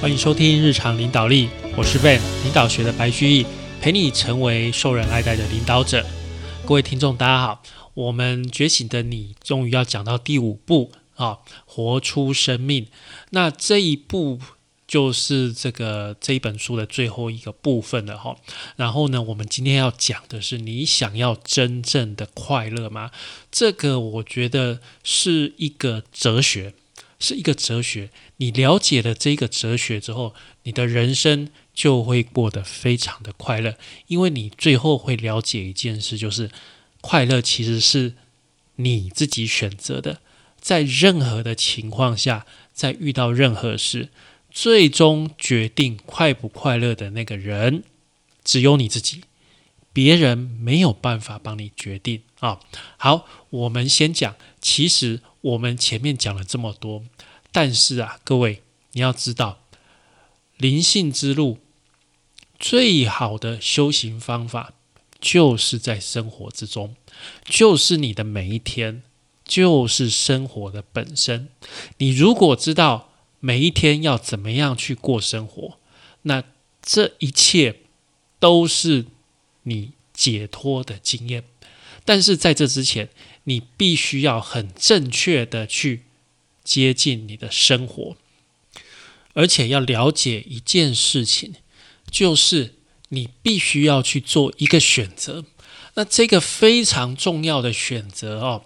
欢迎收听日常领导力，我是 Ben，领导学的白居易，陪你成为受人爱戴的领导者。各位听众，大家好，我们觉醒的你终于要讲到第五步啊，活出生命。那这一步就是这个这一本书的最后一个部分了哈。然后呢，我们今天要讲的是，你想要真正的快乐吗？这个我觉得是一个哲学。是一个哲学，你了解了这个哲学之后，你的人生就会过得非常的快乐，因为你最后会了解一件事，就是快乐其实是你自己选择的。在任何的情况下，在遇到任何事，最终决定快不快乐的那个人，只有你自己，别人没有办法帮你决定啊。好，我们先讲，其实。我们前面讲了这么多，但是啊，各位你要知道，灵性之路最好的修行方法，就是在生活之中，就是你的每一天，就是生活的本身。你如果知道每一天要怎么样去过生活，那这一切都是你解脱的经验。但是在这之前，你必须要很正确的去接近你的生活，而且要了解一件事情，就是你必须要去做一个选择。那这个非常重要的选择哦，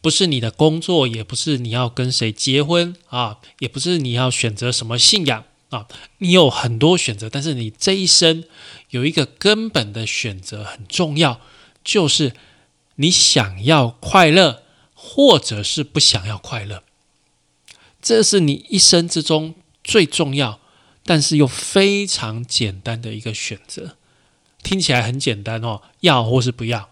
不是你的工作，也不是你要跟谁结婚啊，也不是你要选择什么信仰啊。你有很多选择，但是你这一生有一个根本的选择很重要，就是。你想要快乐，或者是不想要快乐，这是你一生之中最重要，但是又非常简单的一个选择。听起来很简单哦，要或是不要。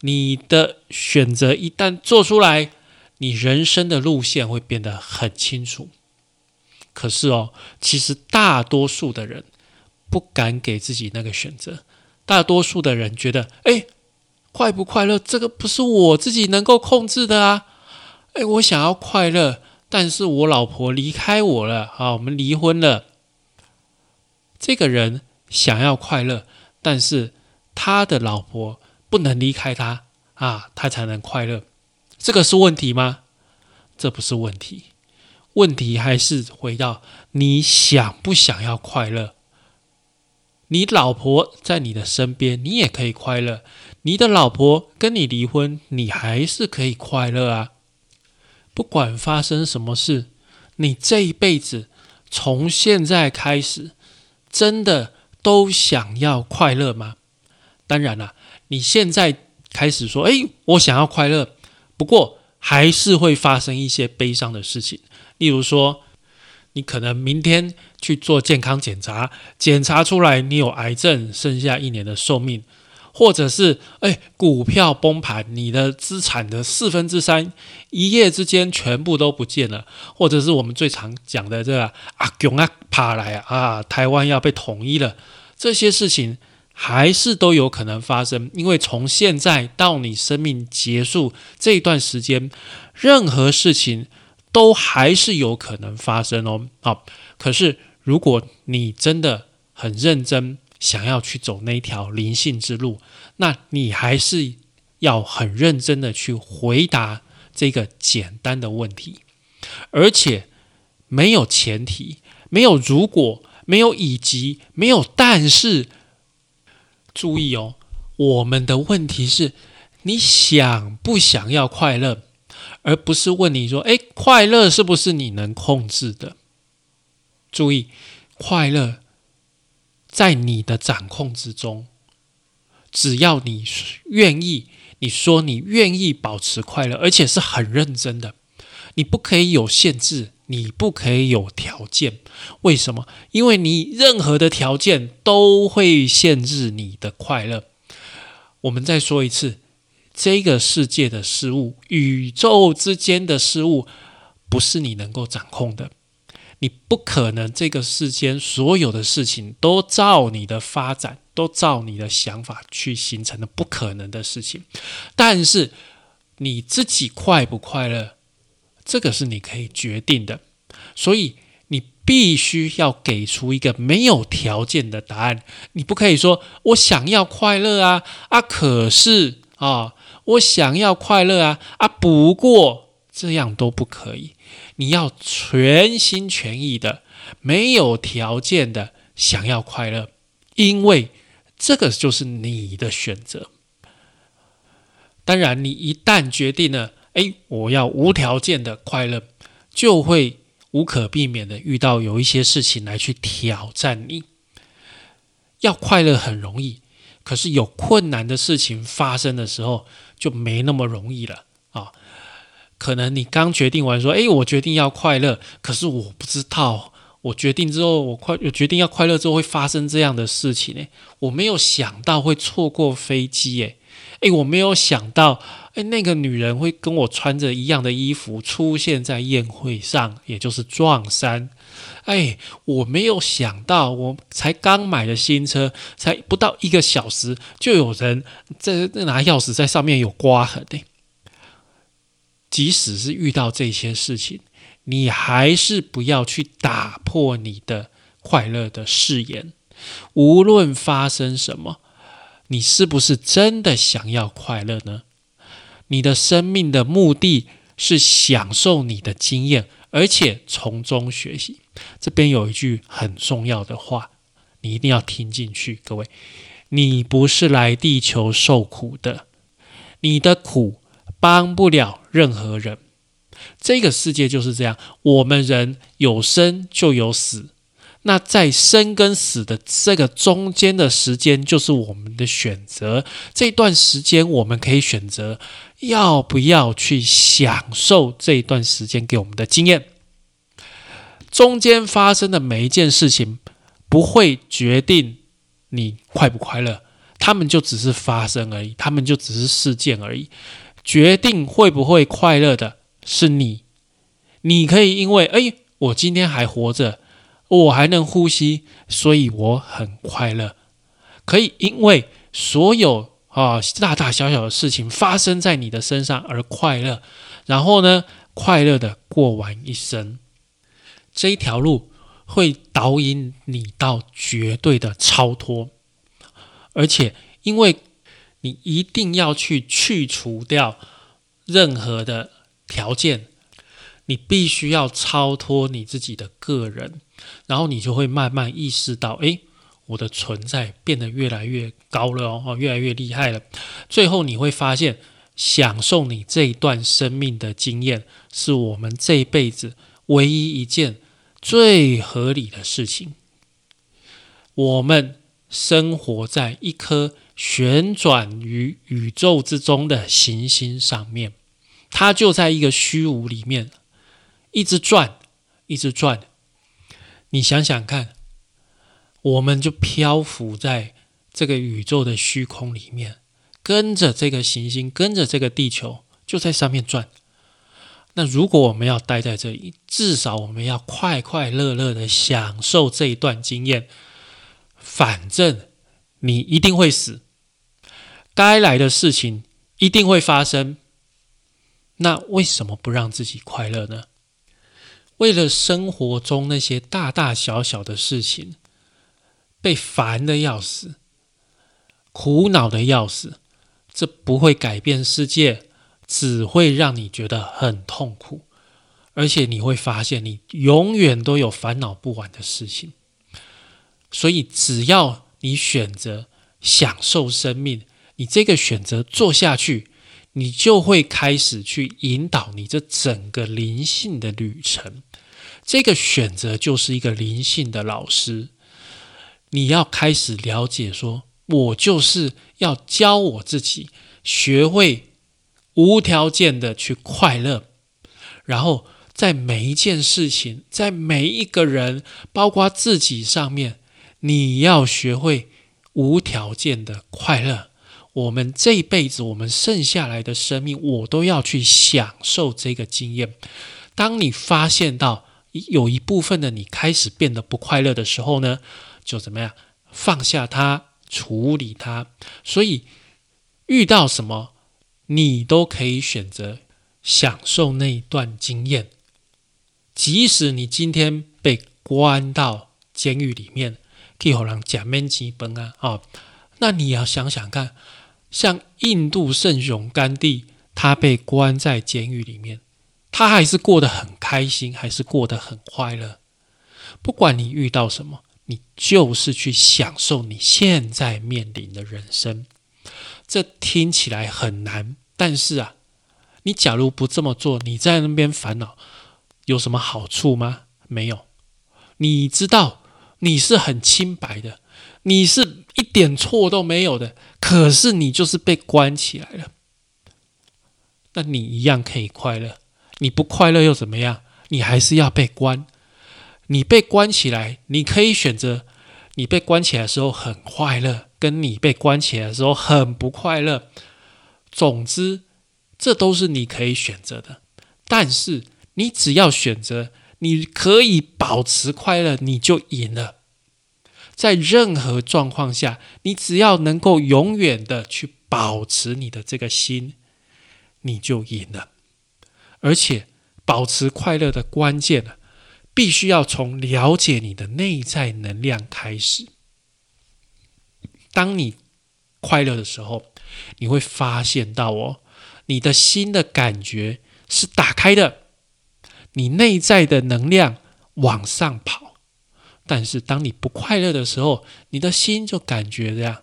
你的选择一旦做出来，你人生的路线会变得很清楚。可是哦，其实大多数的人不敢给自己那个选择，大多数的人觉得，哎。快不快乐？这个不是我自己能够控制的啊！哎，我想要快乐，但是我老婆离开我了啊，我们离婚了。这个人想要快乐，但是他的老婆不能离开他啊，他才能快乐。这个是问题吗？这不是问题，问题还是回到你想不想要快乐？你老婆在你的身边，你也可以快乐。你的老婆跟你离婚，你还是可以快乐啊。不管发生什么事，你这一辈子从现在开始，真的都想要快乐吗？当然了，你现在开始说：“哎，我想要快乐。”不过还是会发生一些悲伤的事情，例如说。你可能明天去做健康检查，检查出来你有癌症，剩下一年的寿命，或者是哎股票崩盘，你的资产的四分之三一夜之间全部都不见了，或者是我们最常讲的这个啊囧啊爬来啊台湾要被统一了，这些事情还是都有可能发生，因为从现在到你生命结束这一段时间，任何事情。都还是有可能发生哦。好，可是如果你真的很认真，想要去走那条灵性之路，那你还是要很认真的去回答这个简单的问题，而且没有前提，没有如果，没有以及，没有但是。注意哦，我们的问题是：你想不想要快乐？而不是问你说：“哎，快乐是不是你能控制的？”注意，快乐在你的掌控之中。只要你愿意，你说你愿意保持快乐，而且是很认真的。你不可以有限制，你不可以有条件。为什么？因为你任何的条件都会限制你的快乐。我们再说一次。这个世界的事物，宇宙之间的事物，不是你能够掌控的。你不可能这个世间所有的事情都照你的发展，都照你的想法去形成的，不可能的事情。但是你自己快不快乐，这个是你可以决定的。所以你必须要给出一个没有条件的答案。你不可以说我想要快乐啊啊，可是啊，我想要快乐啊啊，不过这样都不可以。你要全心全意的、没有条件的想要快乐，因为这个就是你的选择。当然，你一旦决定了，哎，我要无条件的快乐，就会无可避免的遇到有一些事情来去挑战你。要快乐很容易，可是有困难的事情发生的时候就没那么容易了啊。可能你刚决定完说，哎，我决定要快乐，可是我不知道，我决定之后，我快，我决定要快乐之后会发生这样的事情呢？我没有想到会错过飞机，诶。哎，我没有想到，哎，那个女人会跟我穿着一样的衣服出现在宴会上，也就是撞衫。哎，我没有想到，我才刚买的新车，才不到一个小时，就有人在拿钥匙在上面有刮痕的。即使是遇到这些事情，你还是不要去打破你的快乐的誓言，无论发生什么。你是不是真的想要快乐呢？你的生命的目的是享受你的经验，而且从中学习。这边有一句很重要的话，你一定要听进去，各位，你不是来地球受苦的，你的苦帮不了任何人。这个世界就是这样，我们人有生就有死。那在生跟死的这个中间的时间，就是我们的选择。这段时间，我们可以选择要不要去享受这一段时间给我们的经验。中间发生的每一件事情，不会决定你快不快乐，他们就只是发生而已，他们就只是事件而已。决定会不会快乐的是你。你可以因为，哎，我今天还活着。我还能呼吸，所以我很快乐。可以因为所有啊大大小小的事情发生在你的身上而快乐，然后呢，快乐的过完一生。这一条路会导引你到绝对的超脱，而且因为你一定要去去除掉任何的条件。你必须要超脱你自己的个人，然后你就会慢慢意识到，诶，我的存在变得越来越高了哦，越来越厉害了。最后你会发现，享受你这一段生命的经验，是我们这一辈子唯一一件最合理的事情。我们生活在一颗旋转于宇宙之中的行星上面，它就在一个虚无里面。一直转，一直转。你想想看，我们就漂浮在这个宇宙的虚空里面，跟着这个行星，跟着这个地球，就在上面转。那如果我们要待在这里，至少我们要快快乐乐的享受这一段经验。反正你一定会死，该来的事情一定会发生。那为什么不让自己快乐呢？为了生活中那些大大小小的事情，被烦的要死，苦恼的要死，这不会改变世界，只会让你觉得很痛苦，而且你会发现你永远都有烦恼不完的事情。所以，只要你选择享受生命，你这个选择做下去。你就会开始去引导你这整个灵性的旅程。这个选择就是一个灵性的老师。你要开始了解，说我就是要教我自己学会无条件的去快乐，然后在每一件事情，在每一个人，包括自己上面，你要学会无条件的快乐。我们这一辈子，我们剩下来的生命，我都要去享受这个经验。当你发现到有一部分的你开始变得不快乐的时候呢，就怎么样放下它，处理它。所以遇到什么，你都可以选择享受那一段经验。即使你今天被关到监狱里面，可以让假面基本啊！哦，那你要想想看，像印度圣雄甘地，他被关在监狱里面，他还是过得很开心，还是过得很快乐。不管你遇到什么，你就是去享受你现在面临的人生。这听起来很难，但是啊。你假如不这么做，你在那边烦恼有什么好处吗？没有。你知道你是很清白的，你是一点错都没有的，可是你就是被关起来了。那你一样可以快乐，你不快乐又怎么样？你还是要被关。你被关起来，你可以选择你被关起来的时候很快乐，跟你被关起来的时候很不快乐。总之。这都是你可以选择的，但是你只要选择，你可以保持快乐，你就赢了。在任何状况下，你只要能够永远的去保持你的这个心，你就赢了。而且，保持快乐的关键呢，必须要从了解你的内在能量开始。当你快乐的时候，你会发现到哦。你的心的感觉是打开的，你内在的能量往上跑。但是当你不快乐的时候，你的心就感觉这样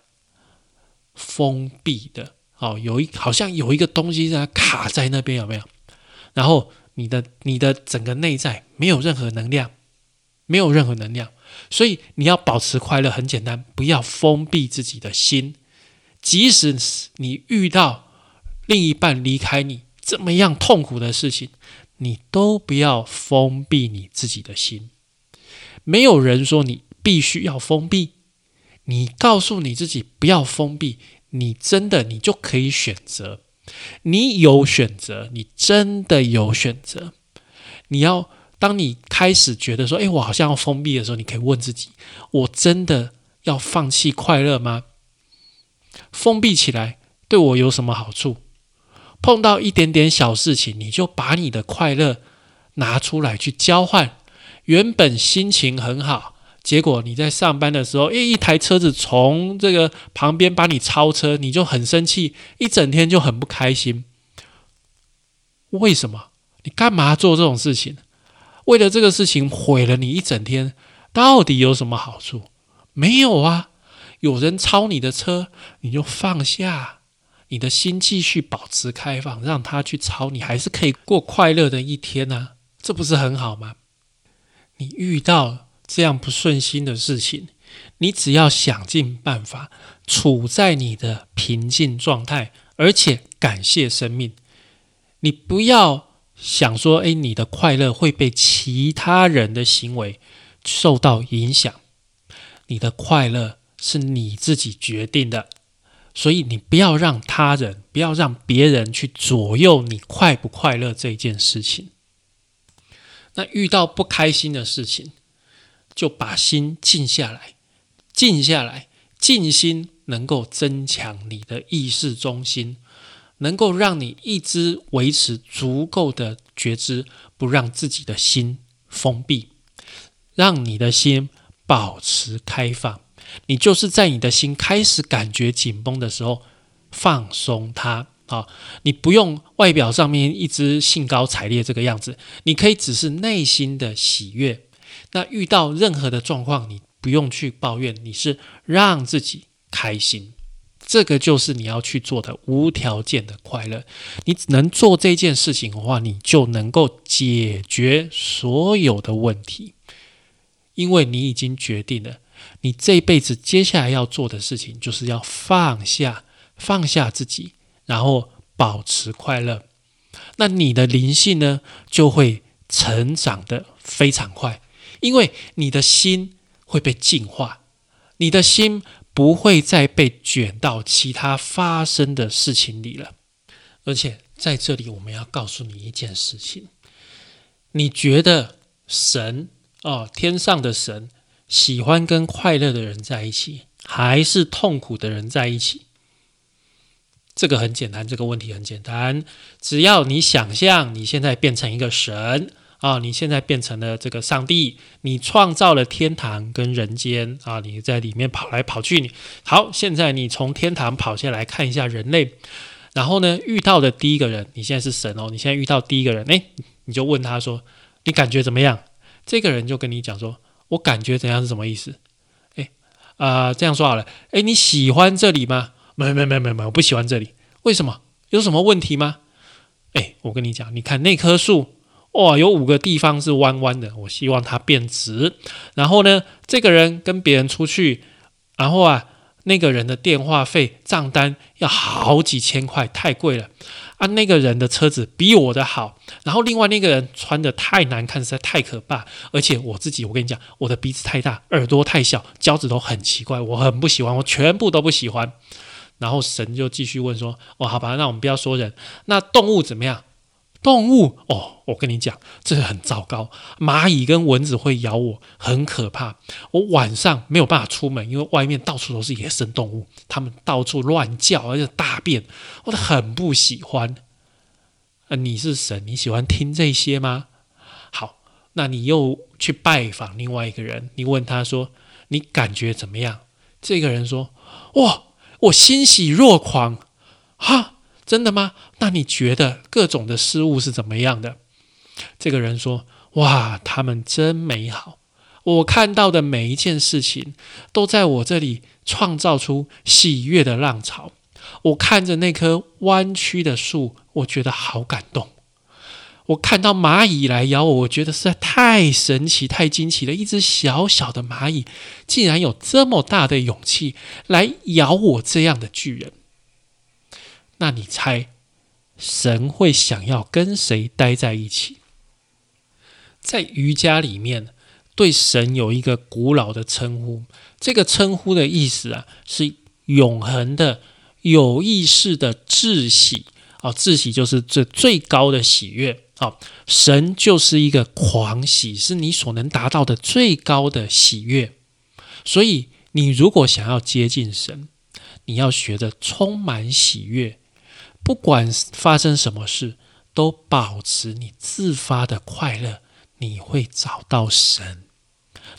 封闭的，哦，有一好像有一个东西在卡在那边，有没有？然后你的你的整个内在没有任何能量，没有任何能量。所以你要保持快乐，很简单，不要封闭自己的心，即使你遇到。另一半离开你，怎么样痛苦的事情，你都不要封闭你自己的心。没有人说你必须要封闭，你告诉你自己不要封闭，你真的你就可以选择。你有选择，你真的有选择。你要当你开始觉得说，哎，我好像要封闭的时候，你可以问自己：我真的要放弃快乐吗？封闭起来对我有什么好处？碰到一点点小事情，你就把你的快乐拿出来去交换。原本心情很好，结果你在上班的时候，诶，一台车子从这个旁边把你超车，你就很生气，一整天就很不开心。为什么？你干嘛做这种事情？为了这个事情毁了你一整天，到底有什么好处？没有啊。有人超你的车，你就放下。你的心继续保持开放，让他去超，你还是可以过快乐的一天呢，这不是很好吗？你遇到这样不顺心的事情，你只要想尽办法处在你的平静状态，而且感谢生命。你不要想说，哎，你的快乐会被其他人的行为受到影响。你的快乐是你自己决定的。所以你不要让他人，不要让别人去左右你快不快乐这件事情。那遇到不开心的事情，就把心静下来，静下来，静心能够增强你的意识中心，能够让你一直维持足够的觉知，不让自己的心封闭，让你的心保持开放。你就是在你的心开始感觉紧绷的时候，放松它啊！你不用外表上面一直兴高采烈这个样子，你可以只是内心的喜悦。那遇到任何的状况，你不用去抱怨，你是让自己开心。这个就是你要去做的无条件的快乐。你能做这件事情的话，你就能够解决所有的问题，因为你已经决定了。你这辈子接下来要做的事情，就是要放下，放下自己，然后保持快乐。那你的灵性呢，就会成长的非常快，因为你的心会被净化，你的心不会再被卷到其他发生的事情里了。而且在这里，我们要告诉你一件事情：你觉得神哦，天上的神。喜欢跟快乐的人在一起，还是痛苦的人在一起？这个很简单，这个问题很简单。只要你想象你现在变成一个神啊，你现在变成了这个上帝，你创造了天堂跟人间啊，你在里面跑来跑去。好，现在你从天堂跑下来看一下人类，然后呢，遇到的第一个人，你现在是神哦，你现在遇到第一个人，诶，你就问他说，你感觉怎么样？这个人就跟你讲说，我感觉怎样是什么意思？诶，啊，这样说好了，诶，你喜欢这里吗？没没没没没，我不喜欢这里，为什么？有什么问题吗？诶，我跟你讲，你看那棵树。哇，有五个地方是弯弯的，我希望它变直。然后呢，这个人跟别人出去，然后啊，那个人的电话费账单要好几千块，太贵了啊。那个人的车子比我的好，然后另外那个人穿的太难看，实在太可怕。而且我自己，我跟你讲，我的鼻子太大，耳朵太小，脚趾头很奇怪，我很不喜欢，我全部都不喜欢。然后神就继续问说：“哦，好吧，那我们不要说人，那动物怎么样？”动物哦，我跟你讲，这很糟糕。蚂蚁跟蚊子会咬我，很可怕。我晚上没有办法出门，因为外面到处都是野生动物，它们到处乱叫，而且大便，我都很不喜欢。啊，你是神，你喜欢听这些吗？好，那你又去拜访另外一个人，你问他说：“你感觉怎么样？”这个人说：“哇，我欣喜若狂，哈。”真的吗？那你觉得各种的失误是怎么样的？这个人说：“哇，他们真美好！我看到的每一件事情，都在我这里创造出喜悦的浪潮。我看着那棵弯曲的树，我觉得好感动。我看到蚂蚁来咬我，我觉得实在太神奇、太惊奇了。一只小小的蚂蚁，竟然有这么大的勇气来咬我这样的巨人。”那你猜，神会想要跟谁待在一起？在瑜伽里面，对神有一个古老的称呼，这个称呼的意思啊，是永恒的、有意识的智喜啊，智喜就是这最高的喜悦神就是一个狂喜，是你所能达到的最高的喜悦。所以，你如果想要接近神，你要学着充满喜悦。不管发生什么事，都保持你自发的快乐，你会找到神。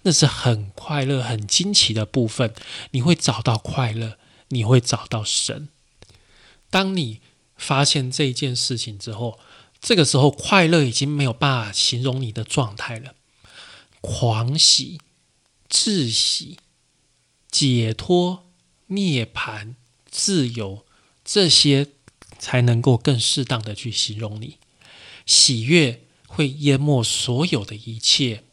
那是很快乐、很惊奇的部分。你会找到快乐，你会找到神。当你发现这件事情之后，这个时候快乐已经没有办法形容你的状态了。狂喜、窒息、解脱、涅槃、自由，这些。才能够更适当的去形容你，喜悦会淹没所有的一切，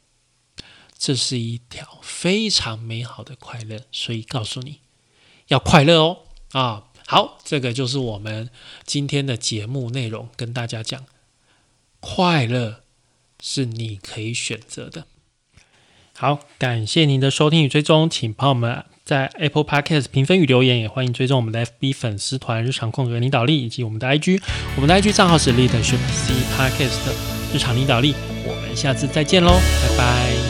这是一条非常美好的快乐，所以告诉你要快乐哦啊！好，这个就是我们今天的节目内容，跟大家讲，快乐是你可以选择的。好，感谢您的收听与追踪，请朋友们。在 Apple Podcast 评分与留言，也欢迎追踪我们的 FB 粉丝团“日常空格领导力”以及我们的 IG，我们的 IG 账号是 Leadership C Podcast 的日常领导力。我们下次再见喽，拜拜。